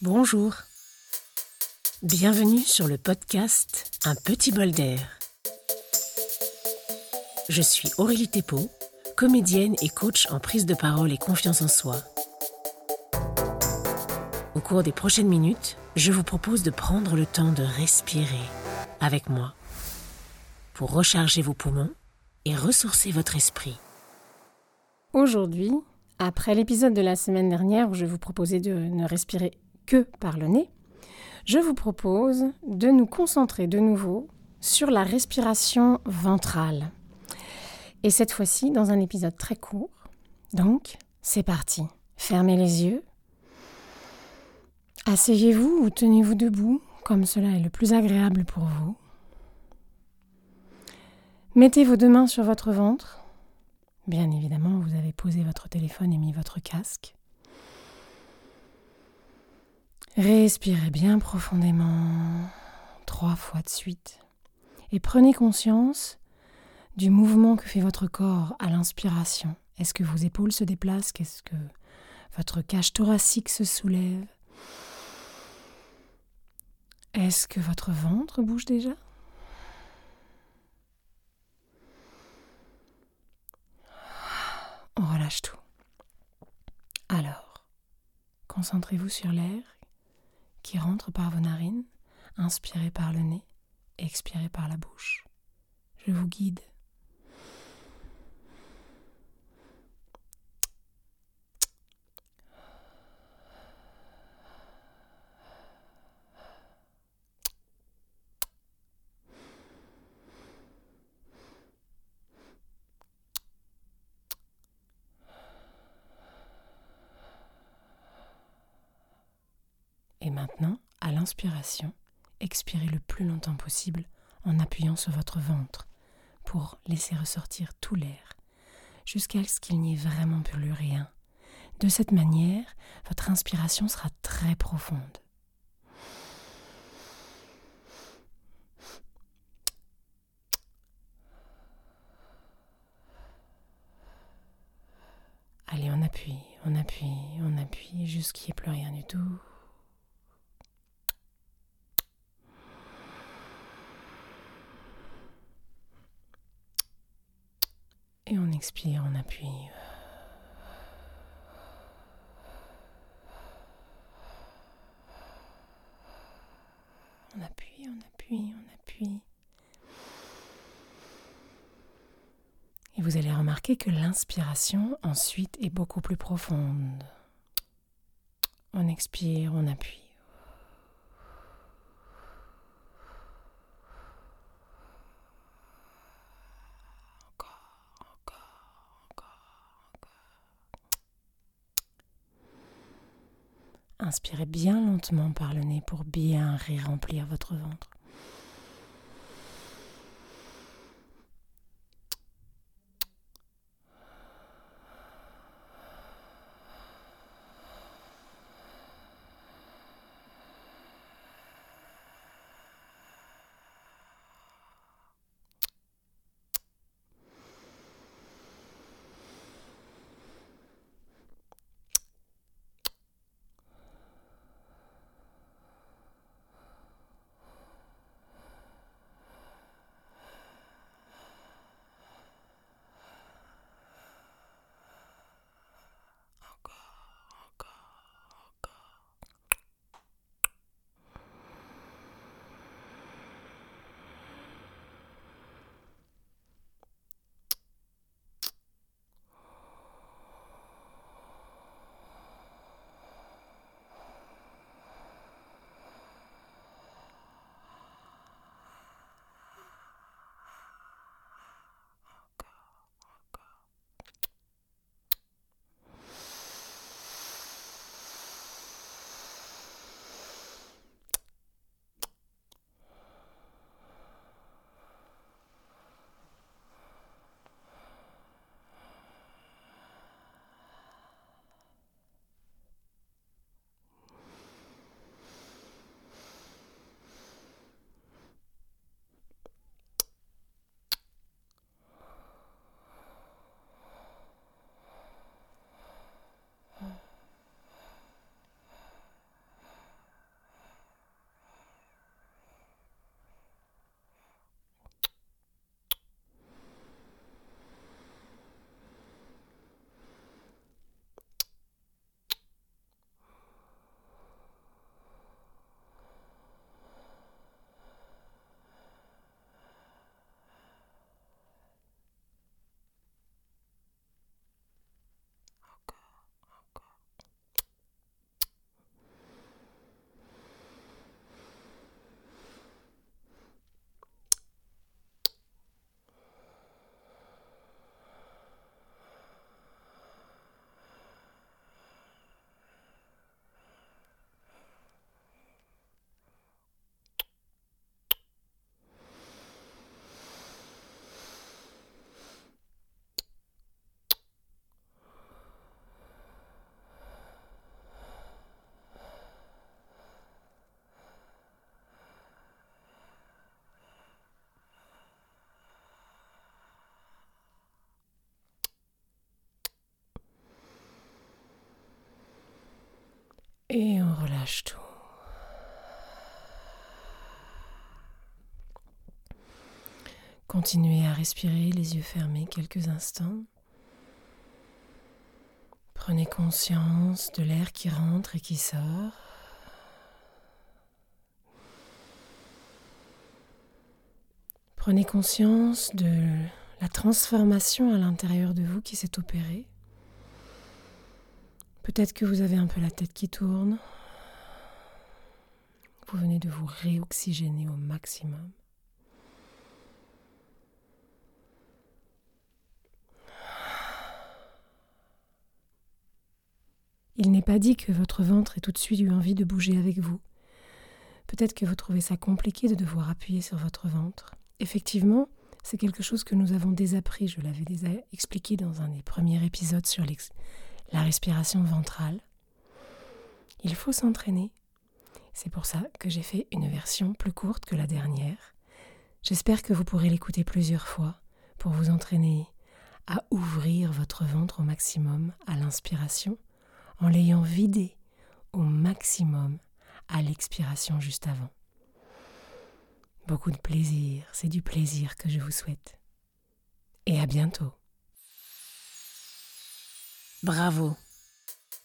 Bonjour. Bienvenue sur le podcast Un petit bol d'air. Je suis Aurélie Thépeau, comédienne et coach en prise de parole et confiance en soi. Au cours des prochaines minutes, je vous propose de prendre le temps de respirer avec moi pour recharger vos poumons et ressourcer votre esprit. Aujourd'hui, après l'épisode de la semaine dernière où je vous proposais de ne respirer que par le nez, je vous propose de nous concentrer de nouveau sur la respiration ventrale. Et cette fois-ci dans un épisode très court. Donc, c'est parti. Fermez les yeux. Asseyez-vous ou tenez-vous debout, comme cela est le plus agréable pour vous. Mettez vos deux mains sur votre ventre. Bien évidemment, vous avez posé votre téléphone et mis votre casque. Respirez bien profondément, trois fois de suite, et prenez conscience du mouvement que fait votre corps à l'inspiration. Est-ce que vos épaules se déplacent? Est-ce que votre cage thoracique se soulève? Est-ce que votre ventre bouge déjà? On relâche tout. Alors, concentrez-vous sur l'air qui rentre par vos narines, inspirez par le nez, expirez par la bouche. Je vous guide. Et l'inspiration, expirez le plus longtemps possible en appuyant sur votre ventre pour laisser ressortir tout l'air jusqu'à ce qu'il n'y ait vraiment plus rien. De cette manière, votre inspiration sera très profonde. Allez, on appuie, on appuie, on appuie jusqu'il n'y ait plus rien du tout. Expire, on appuie. On appuie, on appuie, on appuie. Et vous allez remarquer que l'inspiration ensuite est beaucoup plus profonde. On expire, on appuie. Inspirez bien lentement par le nez pour bien ré-remplir votre ventre. Relâche tout. Continuez à respirer les yeux fermés quelques instants. Prenez conscience de l'air qui rentre et qui sort. Prenez conscience de la transformation à l'intérieur de vous qui s'est opérée. Peut-être que vous avez un peu la tête qui tourne. Vous venez de vous réoxygéner au maximum. Il n'est pas dit que votre ventre ait tout de suite eu envie de bouger avec vous. Peut-être que vous trouvez ça compliqué de devoir appuyer sur votre ventre. Effectivement, c'est quelque chose que nous avons désappris, je l'avais déjà expliqué dans un des premiers épisodes sur la respiration ventrale. Il faut s'entraîner. C'est pour ça que j'ai fait une version plus courte que la dernière. J'espère que vous pourrez l'écouter plusieurs fois pour vous entraîner à ouvrir votre ventre au maximum à l'inspiration en l'ayant vidé au maximum à l'expiration juste avant. Beaucoup de plaisir, c'est du plaisir que je vous souhaite. Et à bientôt. Bravo.